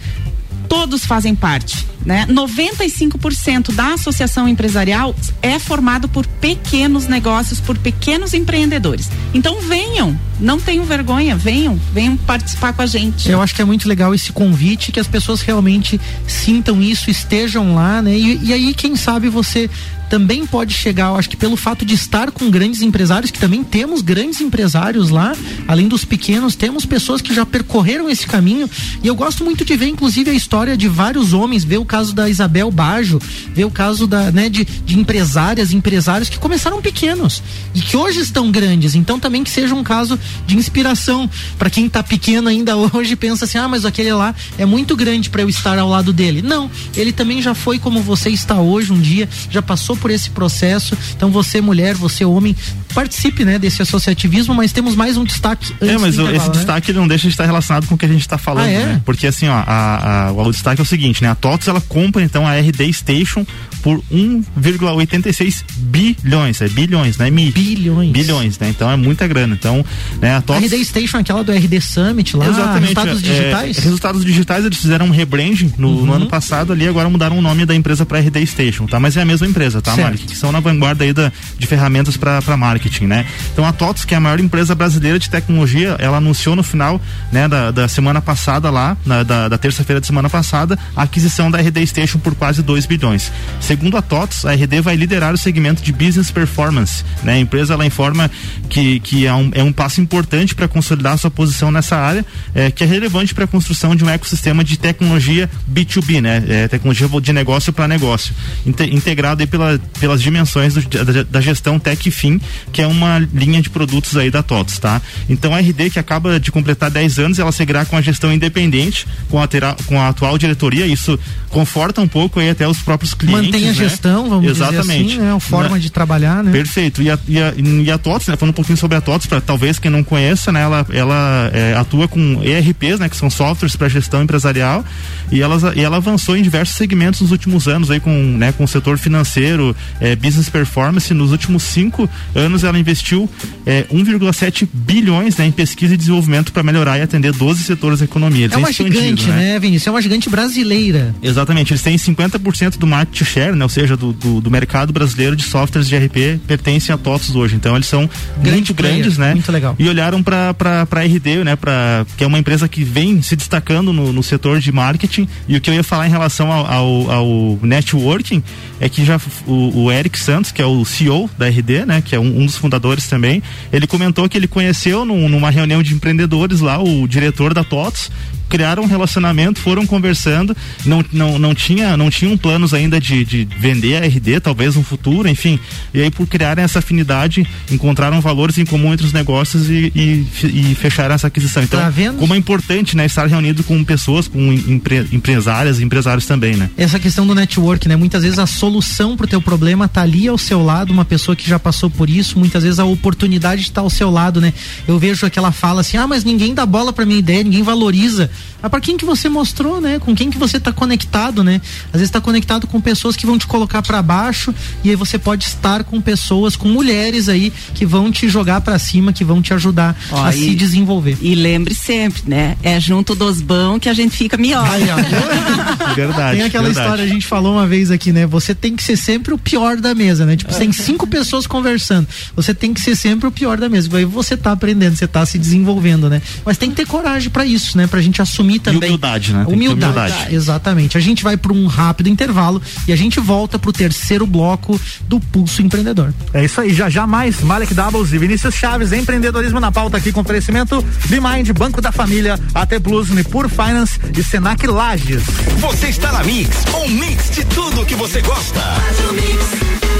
todos fazem parte, né? 95% da associação empresarial é formado por pequenos negócios, por pequenos empreendedores. Então venham, não tenham vergonha, venham, venham participar com a gente. Eu acho que é muito legal esse convite, que as pessoas realmente sintam isso, estejam lá, né? E, e aí, quem sabe você também pode chegar, eu acho que pelo fato de estar com grandes empresários, que também temos grandes empresários lá, além dos pequenos, temos pessoas que já percorreram esse caminho. E eu gosto muito de ver, inclusive, a história de vários homens, ver o caso da Isabel Bajo, ver o caso da, né, de, de empresárias, empresários que começaram pequenos e que hoje estão grandes. Então também que seja um caso de inspiração para quem está pequeno ainda (laughs) hoje pensa assim: "Ah, mas aquele lá é muito grande para eu estar ao lado dele". Não, ele também já foi como você está hoje um dia, já passou por esse processo. Então você mulher, você homem, participe, né, desse associativismo, mas temos mais um destaque É, mas o- esse né? destaque não deixa de estar relacionado com o que a gente está falando, Ah, é? né? Porque assim, ó, a, a- o destaque é o seguinte, né? A TOTS ela compra então a RD Station por 1,86 bilhões, é bilhões, né? Mi. Bilhões. Bilhões, né? Então é muita grana. Então, né, a TOTS RD Station, aquela do RD Summit lá, resultados é, digitais. Uhum. resultados digitais, eles fizeram um rebranding no, no ano passado ali, agora mudaram o nome da empresa para RD Station, tá? Mas é a mesma empresa, tá. Mari? Que são na vanguarda aí da, de ferramentas para marketing, né? Então a TOTS, que é a maior empresa brasileira de tecnologia, ela anunciou no final, né, da, da semana passada lá, na- da, da terça-feira de semana passada, a aquisição da RD RD Station por quase 2 bilhões. Segundo a TOTS, a RD vai liderar o segmento de business performance. Né? A empresa ela informa que, que é, um, é um passo importante para consolidar sua posição nessa área, é, que é relevante para a construção de um ecossistema de tecnologia B2B, né? É, tecnologia de negócio para negócio, integrado aí pela, pelas dimensões do, da, da, gestão Tech Fim, que é uma linha de produtos aí da TOTS, tá? Então a RD que acaba de completar 10 anos, ela seguirá com a gestão independente, com a, com a atual diretoria, isso conforta um pouco aí até os próprios clientes. Mantém a né? gestão, vamos Exatamente. dizer assim, né? A forma de trabalhar, né? Perfeito. E a, e a, e a TOTS, né? Falando um pouquinho sobre a TOTS, para talvez quem não conheça, né? Ela, ela é, atua com ERPs, né? Que são softwares para gestão empresarial e, ela e ela avançou em diversos segmentos nos últimos anos aí com, né? Com o setor financeiro, é, business performance. Nos últimos cinco anos ela investiu é, 1,7 bilhões né, em pesquisa e desenvolvimento para melhorar e atender 12 setores da economia. Eles é uma gigante, né, né Vinícius? É uma gigante brasileira. Exatamente. Eles têm 50% do market share, né? Ou seja, do, do, do, mercado brasileiro de softwares de RP pertencem a TOTS hoje. Então eles são Grande muito player, grandes, né? Muito legal. E olharam para para RD, né? Para que é uma empresa que vem se destacando no, no setor de marketing. E o que eu ia falar em relação ao, ao, ao networking é que já o, o, Eric Santos, que é o CEO da RD, né? Que é um, um dos fundadores também, ele comentou que ele conheceu num, numa reunião de empreendedores lá o diretor da TOTS criaram um relacionamento, foram conversando, não, não, não, tinha, não tinham planos ainda de, de vender a RD, talvez no futuro, enfim. E aí, por criarem essa afinidade, encontraram valores em comum entre os negócios e, e, e fecharam essa aquisição. Então, tá como é importante né, estar reunido com pessoas, com empre, empresárias e empresários também, né? Essa questão do network, né? Muitas vezes a solução para o teu problema tá ali ao seu lado, uma pessoa que já passou por isso, muitas vezes a oportunidade está ao seu lado, né? Eu vejo aquela fala assim, ah, mas ninguém dá bola para minha ideia, ninguém valoriza. Mas para quem que você mostrou, né? Com quem que você está conectado, né? Às vezes está conectado com pessoas que vão te colocar para baixo e aí você pode estar com pessoas, com mulheres aí que vão te jogar para cima, que vão te ajudar Ó, a e, se desenvolver. E lembre sempre, né? É junto dos bons que a gente fica melhor. Ai, (laughs) verdade. Tem aquela verdade. história, a gente falou uma vez aqui, né? Você tem que ser sempre o pior da mesa, né? Tipo, tem cinco pessoas conversando. Você tem que ser sempre o pior da mesa. Aí você tá aprendendo, você tá se desenvolvendo, né? Mas tem que ter coragem para isso, né? Pra gente assumir também. E humildade, né? Humildade, humildade. Exatamente. A gente vai para um rápido intervalo e a gente volta pro terceiro bloco do Pulso Empreendedor. É isso aí, já já mais Malek Doubles e Vinícius Chaves, empreendedorismo na pauta aqui com oferecimento Bimind, Banco da Família, AT Plus, Nipur Finance e Senac Lages. Você está na Mix, um mix de tudo que você gosta. Faz o mix.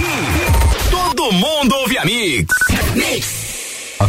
Todo mundo ouve a Mix. Mix.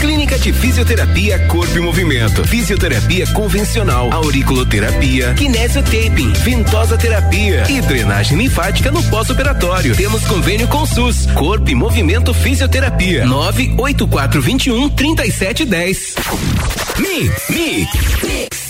Clínica de Fisioterapia Corpo e Movimento. Fisioterapia convencional, auriculoterapia, kinesiotaping, ventosa terapia e drenagem linfática no pós-operatório. Temos convênio com SUS. Corpo e Movimento Fisioterapia. 98421 3710. Mix, mix. Mix.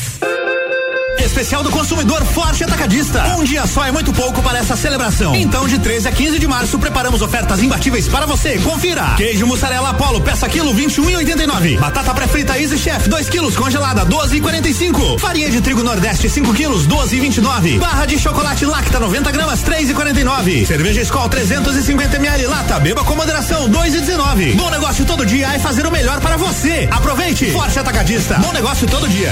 especial do consumidor Forte Atacadista. Um dia só é muito pouco para essa celebração. Então, de 13 a 15 de março, preparamos ofertas imbatíveis para você. Confira. Queijo mussarela Apollo, peça quilo 21,89. Batata pré-frita Easy Chef, 2 quilos, congelada, 12,45. Farinha de trigo Nordeste, 5 quilos, 12,29. Barra de chocolate Lacta, 90 gramas, 3,49. Cerveja Skol, 350 ml lata, beba com moderação, 2,19. Bom negócio todo dia é fazer o melhor para você. Aproveite. Forte Atacadista. Bom negócio todo dia.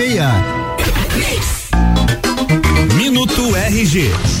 Minuto RG.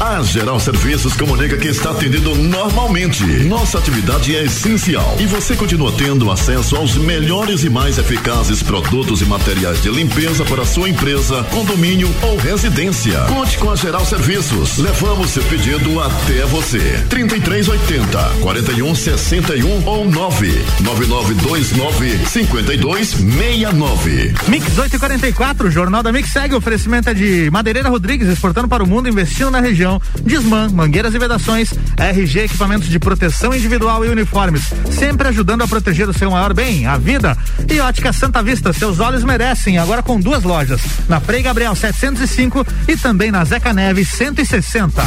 A Geral Serviços comunica que está atendendo normalmente. Nossa atividade é essencial e você continua tendo acesso aos melhores e mais eficazes produtos e materiais de limpeza para sua empresa, condomínio ou residência. Conte com a Geral Serviços. Levamos seu pedido até você. 3380 4161 ou 99929 5269. Mix 844, Jornal da Mix segue. Oferecimento é de Madeireira Rodrigues, exportando para o mundo, investindo na região. Desman, mangueiras e vedações, RG, equipamentos de proteção individual e uniformes, sempre ajudando a proteger o seu maior bem, a vida. E Ótica Santa Vista, seus olhos merecem, agora com duas lojas, na Frei Gabriel 705 e também na Zeca Neves 160.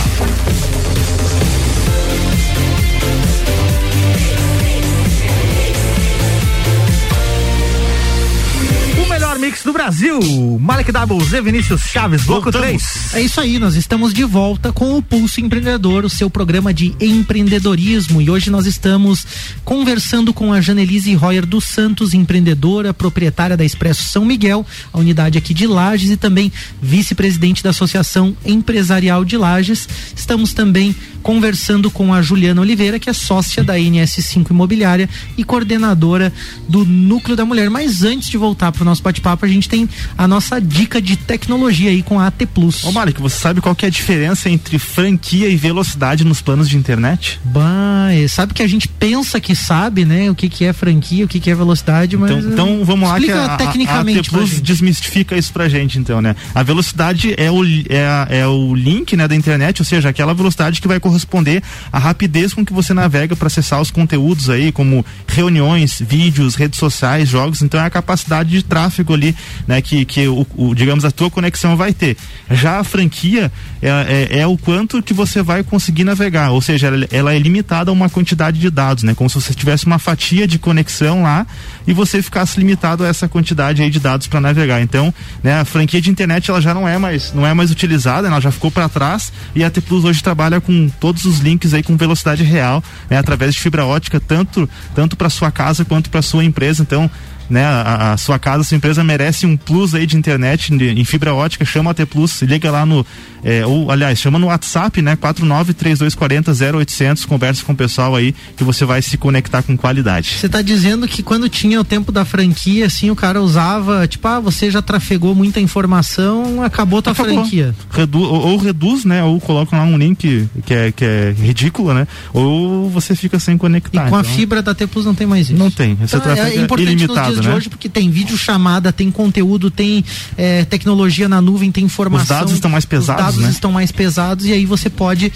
Mix do Brasil. Malek Double, Z Vinícius Chaves, bloco 3. É isso aí, nós estamos de volta com o Pulso Empreendedor, o seu programa de empreendedorismo. E hoje nós estamos conversando com a Janelise Royer dos Santos, empreendedora, proprietária da Expresso São Miguel, a unidade aqui de Lages e também vice-presidente da Associação Empresarial de Lages. Estamos também conversando com a Juliana Oliveira, que é sócia da NS5 Imobiliária e coordenadora do Núcleo da Mulher. Mas antes de voltar para o nosso bate-papo, a gente tem a nossa dica de tecnologia aí com a AT Plus. Ô Malik, você sabe qual que é a diferença entre franquia e velocidade nos planos de internet? Bah, é, sabe que a gente pensa que sabe, né? O que que é franquia, o que que é velocidade, mas Então, então vamos lá que a, tecnicamente a AT Plus desmistifica isso pra gente, então, né? A velocidade é o, é, é o link, né, da internet, ou seja, aquela velocidade que vai corresponder à rapidez com que você navega para acessar os conteúdos aí, como reuniões, vídeos, redes sociais, jogos. Então é a capacidade de tráfego ali, né, que, que o, o, digamos, a tua conexão vai ter. Já a franquia é, é, é o quanto que você vai conseguir navegar, ou seja, ela, ela é limitada a uma quantidade de dados, né? Como se você tivesse uma fatia de conexão lá e você ficasse limitado a essa quantidade aí de dados para navegar. Então, né, a franquia de internet ela já não é mais não é mais utilizada, ela já ficou para trás e a T Plus hoje trabalha com todos os links aí com velocidade real, né, através de fibra ótica, tanto tanto para sua casa quanto para sua empresa. Então, né, a, a sua casa, a sua empresa merece um plus aí de internet de- em fibra ótica, chama a T Plus, liga lá no, é, ou aliás, chama no WhatsApp, né, 493240 0800, conversa com o pessoal aí que você vai se conectar com qualidade. Você tá dizendo que quando tinha o tempo da franquia, assim, o cara usava, tipo, ah, você já trafegou muita informação, acabou tua Acabou. franquia. Redu ou, ou reduz, né? Ou coloca lá um link que é, que é ridículo, né? Ou você fica sem conectar. Com a Então, fibra da T Plus não tem mais isso. Não tem. Esse Então, é é importante ilimitado. Dias de né? hoje, porque tem vídeo chamada, tem conteúdo, tem é, tecnologia na nuvem, tem informação. Os dados estão mais pesados, Os dados né? estão mais pesados e aí você pode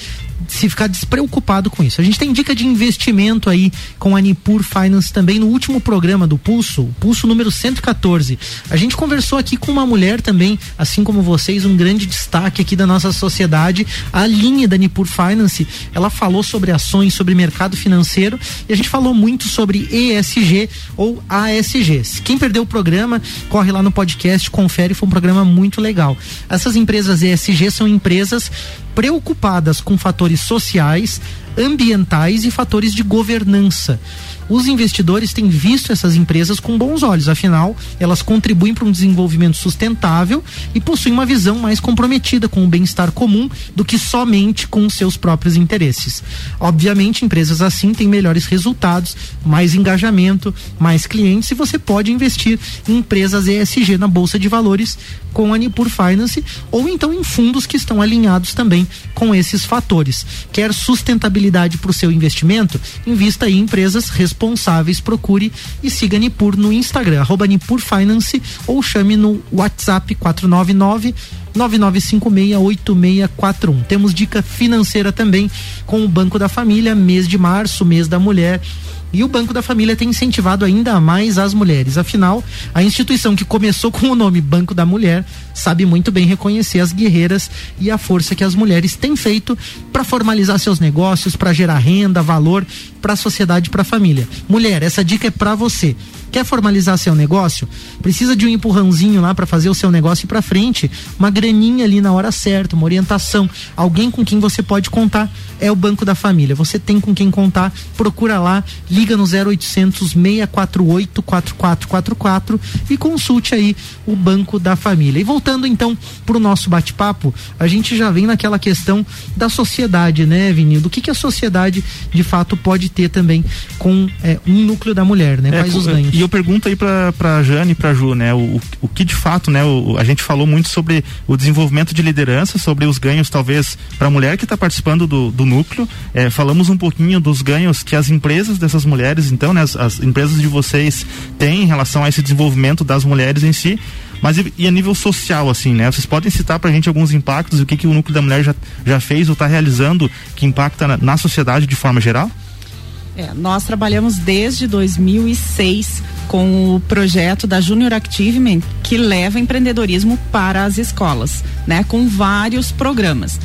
se ficar despreocupado com isso. A gente tem dica de investimento aí com a Nipur Finance também no último programa do Pulso, Pulso número 114. A gente conversou aqui com uma mulher também, assim como vocês, um grande destaque aqui da nossa sociedade, a linha da Nipur Finance. Ela falou sobre ações, sobre mercado financeiro e a gente falou muito sobre ESG ou ASG. Quem perdeu o programa, corre lá no podcast, confere, foi um programa muito legal. Essas empresas ESG são empresas preocupadas com fatores sociais, ambientais e fatores de governança. Os investidores têm visto essas empresas com bons olhos, afinal, elas contribuem para um desenvolvimento sustentável e possuem uma visão mais comprometida com o bem-estar comum do que somente com seus próprios interesses. Obviamente, empresas assim têm melhores resultados, mais engajamento, mais clientes e você pode investir em empresas ESG na bolsa de valores com a Nipur Finance ou então em fundos que estão alinhados também com esses fatores. Quer sustentabilidade para o seu investimento? Invista em empresas responsáveis. Procure e siga Nipur no Instagram, arroba Nipur Finance ou chame no WhatsApp 499 99568641. Temos dica financeira também com o Banco da Família, mês de março, mês da mulher. E o Banco da Família tem incentivado ainda mais as mulheres. Afinal, a instituição que começou com o nome Banco da Mulher sabe muito bem reconhecer as guerreiras e a força que as mulheres têm feito para formalizar seus negócios, para gerar renda, valor para a sociedade, para a família. Mulher, essa dica é para você. Quer formalizar seu negócio? Precisa de um empurrãozinho lá para fazer o seu negócio ir para frente, uma graninha ali na hora certa, uma orientação, alguém com quem você pode contar é o Banco da Família. Você tem com quem contar, procura lá, liga no 0800 648 4444 e consulte aí o Banco da Família. E voltando então para o nosso bate-papo, a gente já vem naquela questão da sociedade, né, Vinil? Do que, que a sociedade de fato pode ter também com é, um núcleo da mulher, né? É, Quais os co- ganhos? E eu pergunto aí pra, pra Jane e pra Ju, né? O, o, que de fato, né? O, a gente falou muito sobre o desenvolvimento de liderança, sobre os ganhos, talvez, pra mulher que está participando do, do núcleo. É, falamos um pouquinho dos ganhos que as empresas dessas mulheres, então, né? As, as empresas de vocês têm em relação a esse desenvolvimento das mulheres em si. Mas e, e a nível social, assim, né? Vocês podem citar pra gente alguns impactos, o que, que o núcleo da mulher já, já fez ou está realizando que impacta na, na sociedade de forma geral? É, nós trabalhamos desde 2006 com o projeto da Junior Activement que leva empreendedorismo para as escolas, né? Com vários programas.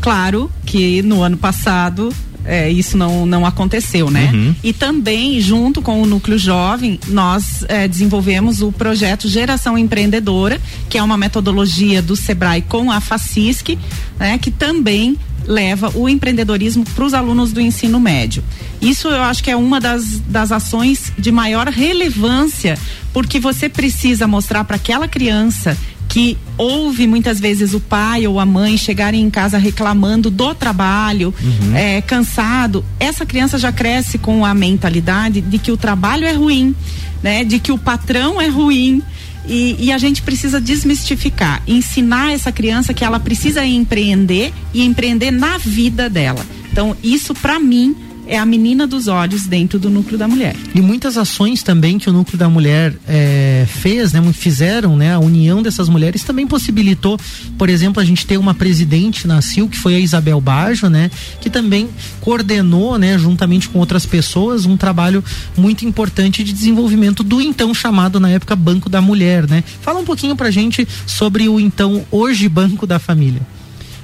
Claro que no ano passado é, isso não, não aconteceu, né? Uhum. E também, junto com o Núcleo Jovem, nós é, desenvolvemos o projeto Geração Empreendedora, que é uma metodologia do Sebrae com a FACISC, né? Que também leva o empreendedorismo para os alunos do ensino médio. Isso eu acho que é uma das, das ações de maior relevância, porque você precisa mostrar para aquela criança que ouve muitas vezes o pai ou a mãe chegarem em casa reclamando do trabalho, Uhum. é, cansado, essa criança já cresce com a mentalidade de que o trabalho é ruim, né? De que o patrão é ruim. E, e a gente precisa desmistificar, ensinar essa criança que ela precisa empreender e empreender na vida dela. Então, isso para mim é a menina dos olhos dentro do núcleo da mulher. E muitas ações também que o núcleo da mulher eh, fez, né, fizeram, né, a união dessas mulheres também possibilitou, por exemplo, a gente ter uma presidente na CIL, que foi a Isabel Bajo, né, que também coordenou, né, juntamente com outras pessoas, um trabalho muito importante de desenvolvimento do então chamado na época Banco da Mulher, né? Fala um pouquinho pra gente sobre o então hoje Banco da Família.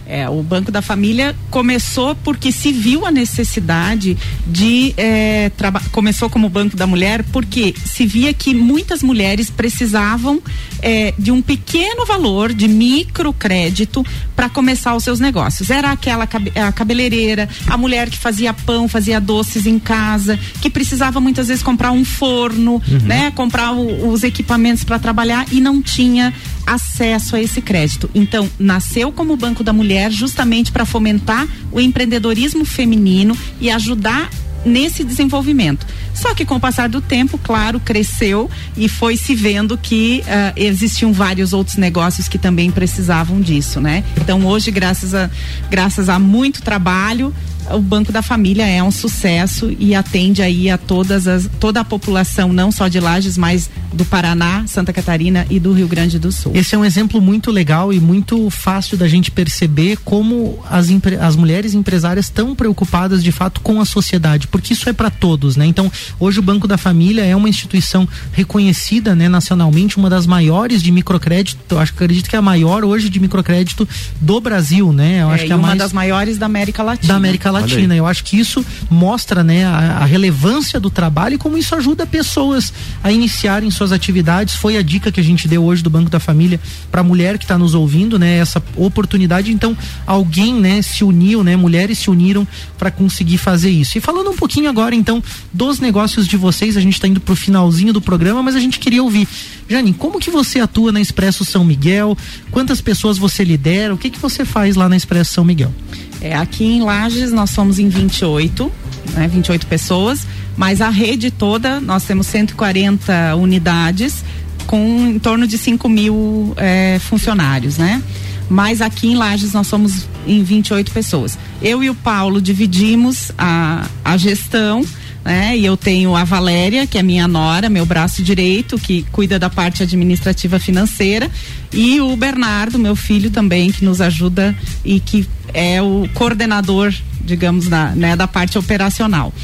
É, o Banco da Família começou porque se viu a necessidade de é, começou como Banco da Mulher porque se via que muitas mulheres precisavam é, de um pequeno valor de microcrédito para começar os seus negócios. Era aquela cabe- a cabeleireira, a mulher que fazia pão, fazia doces em casa, que precisava muitas vezes comprar um forno, né, comprar o- os equipamentos para trabalhar e não tinha acesso a esse crédito. Então, nasceu como Banco da Mulher justamente para fomentar o empreendedorismo feminino e ajudar nesse desenvolvimento. Só que com o passar do tempo, claro, cresceu e foi se vendo que ah, existiam vários outros negócios que também precisavam disso, né? Então hoje, graças a, graças a muito trabalho, o Banco da Família é um sucesso e atende aí a todas as, toda a população, não só de Lages, mas do Paraná, Santa Catarina e do Rio Grande do Sul. Esse é um exemplo muito legal e muito fácil da gente perceber como as, as mulheres empresárias estão preocupadas de fato com a sociedade, porque isso é para todos, né? Então, hoje o Banco da Família é uma instituição reconhecida, né, nacionalmente, uma das maiores de microcrédito, eu acho que acredito que é a maior hoje de microcrédito do Brasil, né? Eu é, acho que é uma mais... das maiores da América Latina. Da América Latina. Eu acho que isso mostra, né, a, a relevância do trabalho e como isso ajuda pessoas a iniciarem suas atividades. Foi a dica que a gente deu hoje do Banco da Família para a mulher que está nos ouvindo, né, essa oportunidade. Então, alguém, né, se uniu, né, mulheres se uniram para conseguir fazer isso. E falando um pouquinho agora, então, dos negócios de vocês, a gente está indo para o finalzinho do programa, mas a gente queria ouvir. Jane, como que você atua na Expresso São Miguel? Quantas pessoas você lidera? O que que você faz lá na Expresso São Miguel? É, aqui em Lages nós somos em 28, né, 28 pessoas, mas a rede toda nós temos 140 unidades com em torno de 5 mil é, funcionários, né? Mas aqui em Lages nós somos em 28 pessoas. Eu e o Paulo dividimos a, a gestão né? E eu tenho a Valéria, que é minha nora, meu braço direito, que cuida da parte administrativa financeira, e o Bernardo, meu filho também, que nos ajuda e que é o coordenador, digamos, da, né, da parte operacional.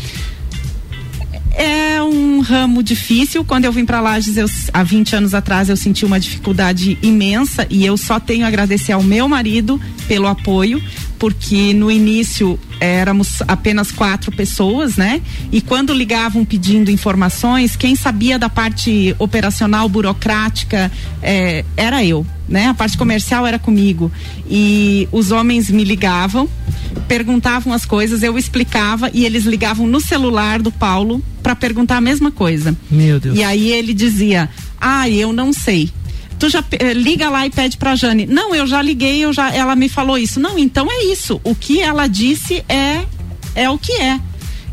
É um ramo difícil. Quando eu vim para Lages, eu, há 20 anos atrás, eu senti uma dificuldade imensa e eu só tenho a agradecer ao meu marido pelo apoio, porque no início éramos apenas quatro pessoas, né? E quando ligavam pedindo informações, quem sabia da parte operacional, burocrática, é, era eu, né? A parte comercial era comigo. E os homens me ligavam, perguntavam as coisas, eu explicava e eles ligavam no celular do Paulo para perguntar a mesma coisa. Meu Deus. E aí ele dizia: "Ah, eu não sei" tu já eh, liga lá e pede pra Jane. Não, eu já liguei, eu já, ela me falou isso. Não, então é isso. O que ela disse é é o que é.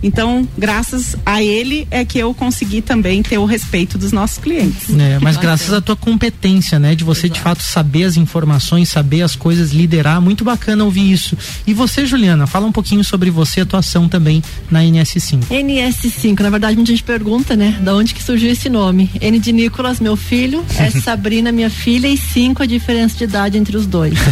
Então, graças a ele é que eu consegui também ter o respeito dos nossos clientes. É, mas graças à tua competência, né? De você Exato. de fato saber as informações, saber as coisas, liderar, muito bacana ouvir isso. E você, Juliana, fala um pouquinho sobre você, atuação também na NS5. NS5, na verdade, muita gente pergunta, né? Da onde que surgiu esse nome? N de Nicolas, meu filho, S (laughs) Sabrina, minha filha, e 5 a diferença de idade entre os dois. (laughs)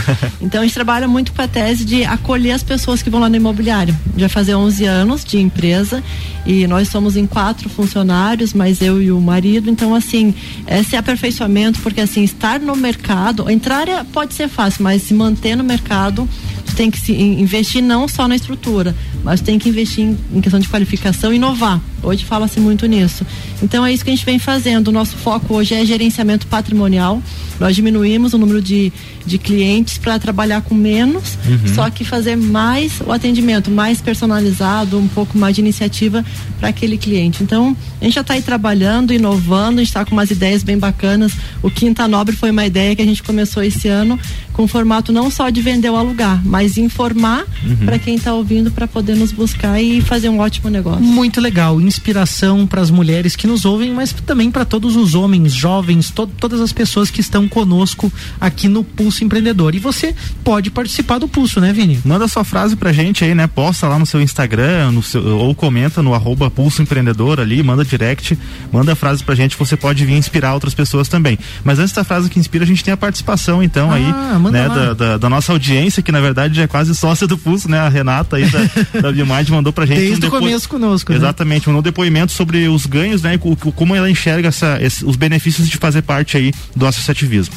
Então a gente trabalha muito com a tese de acolher as pessoas que vão lá no imobiliário. Já fazer 11 anos de empresa empresa e nós somos em quatro funcionários, mas eu e o marido. Então, assim, esse aperfeiçoamento, porque assim, estar no mercado, entrar é, pode ser fácil, mas se manter no mercado, tem que se investir não só na estrutura, mas tem que investir em, em questão de qualificação e inovar. Hoje fala-se muito nisso. Então é isso que a gente vem fazendo. O nosso foco hoje é gerenciamento patrimonial. Nós diminuímos o número de, de clientes para trabalhar com menos, uhum. só que fazer mais o atendimento, mais personalizado, um pouco mais de iniciativa para aquele cliente. Então, a gente já está aí trabalhando, inovando, a gente está com umas ideias bem bacanas. O Quinta Nobre foi uma ideia que a gente começou esse ano com formato não só de vender ou alugar, mas informar uhum. para quem está ouvindo para poder nos buscar e fazer um ótimo negócio. Muito legal, inspiração para as mulheres que nos ouvem, mas também para todos os homens, jovens, to todas as pessoas que estão conosco aqui no Pulso Empreendedor. E você pode participar do Pulso, né, Vini? Manda sua frase pra gente aí, né? Posta lá no seu Instagram, no seu, ou comenta no arroba Pulso Empreendedor ali, manda direct, manda a frase pra gente, você pode vir inspirar outras pessoas também. Mas antes da frase que inspira, a gente tem a participação, então, ah, aí né, da, da, da, nossa audiência, que na verdade é quase sócia do Pulso, né? A Renata aí da, (laughs) da Biomide mandou pra gente. Desde um o começo conosco. Né? Exatamente, né? um depoimento sobre os ganhos, né? E como ela enxerga essa, esse, os benefícios de fazer parte aí do associativismo.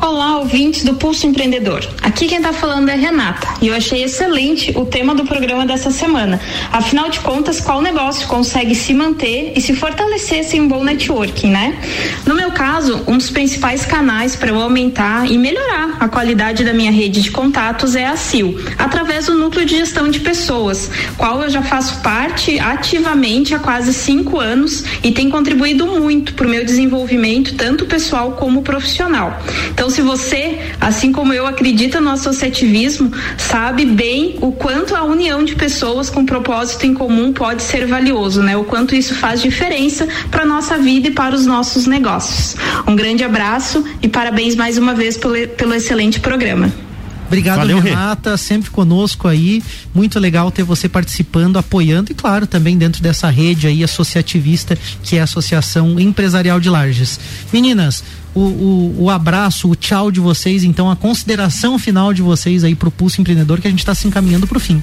Olá, ouvintes do Pulso Empreendedor. Aqui quem está falando é Renata e eu achei excelente o tema do programa dessa semana. Afinal de contas, qual negócio consegue se manter e se fortalecer sem um bom networking, né? No meu caso, um dos principais canais para eu aumentar e melhorar a qualidade da minha rede de contatos é a CIL, através do Núcleo de Gestão de Pessoas, qual eu já faço parte ativamente há quase cinco anos e tem contribuído muito para o meu desenvolvimento, tanto pessoal como profissional. Então, se você, assim como eu, acredita no associativismo, sabe bem o quanto a união de pessoas com propósito em comum pode ser valioso, né? O quanto isso faz diferença para nossa vida e para os nossos negócios. Um grande abraço e parabéns mais uma vez pelo, pelo excelente programa. Obrigado, Valeu, Rê. Renata, sempre conosco aí. Muito legal ter você participando, apoiando e, claro, também dentro dessa rede aí associativista que é a Associação Empresarial de Lages. Meninas, o, o, o abraço, o tchau de vocês, então a consideração final de vocês aí pro Pulso Empreendedor que a gente está se encaminhando pro fim.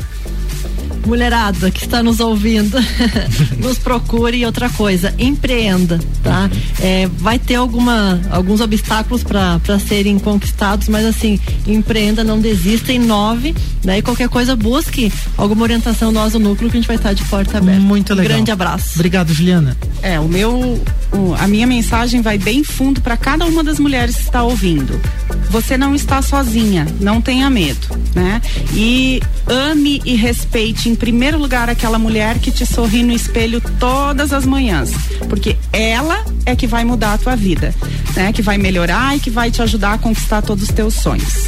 Mulherada que está nos ouvindo, (laughs) nos procure e outra coisa, empreenda, tá? É, vai ter alguma, alguns obstáculos para serem conquistados, mas assim, empreenda, não desista, inove, né? E qualquer coisa busque alguma orientação nós do núcleo que a gente vai estar de porta aberta. Muito legal. Um grande abraço. Obrigado, Juliana. É, o meu, o- a minha mensagem vai bem fundo para cada uma das mulheres que está ouvindo. Você não está sozinha, não tenha medo, né? E ame e respeite em primeiro lugar aquela mulher que te sorri no espelho todas as manhãs, porque ela é que vai mudar a tua vida, né? Que vai melhorar e que vai te ajudar a conquistar todos os teus sonhos.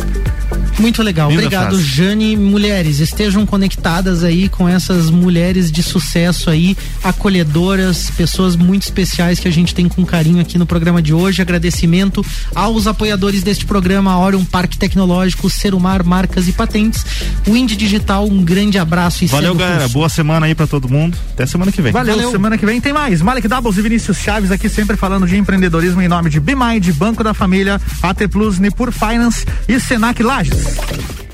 Muito legal. Linda Obrigado, frase. Jane. Mulheres, estejam conectadas aí com essas mulheres de sucesso aí, acolhedoras, pessoas muito especiais que a gente tem com carinho aqui no programa de hoje. Agradecimento aos apoiadores deste programa, Orion Parque Tecnológico, Serumar Marcas e Patentes, Wind Digital, um grande abraço e Valeu, galera. curso. Boa semana aí pra todo mundo. Até semana que vem. Valeu, semana que vem tem mais. Malek Doubles e Vinícius Chaves aqui sempre falando de empreendedorismo em nome de BeMind, Banco da Família, AT Plus, Nipur Finance e Senac Lages.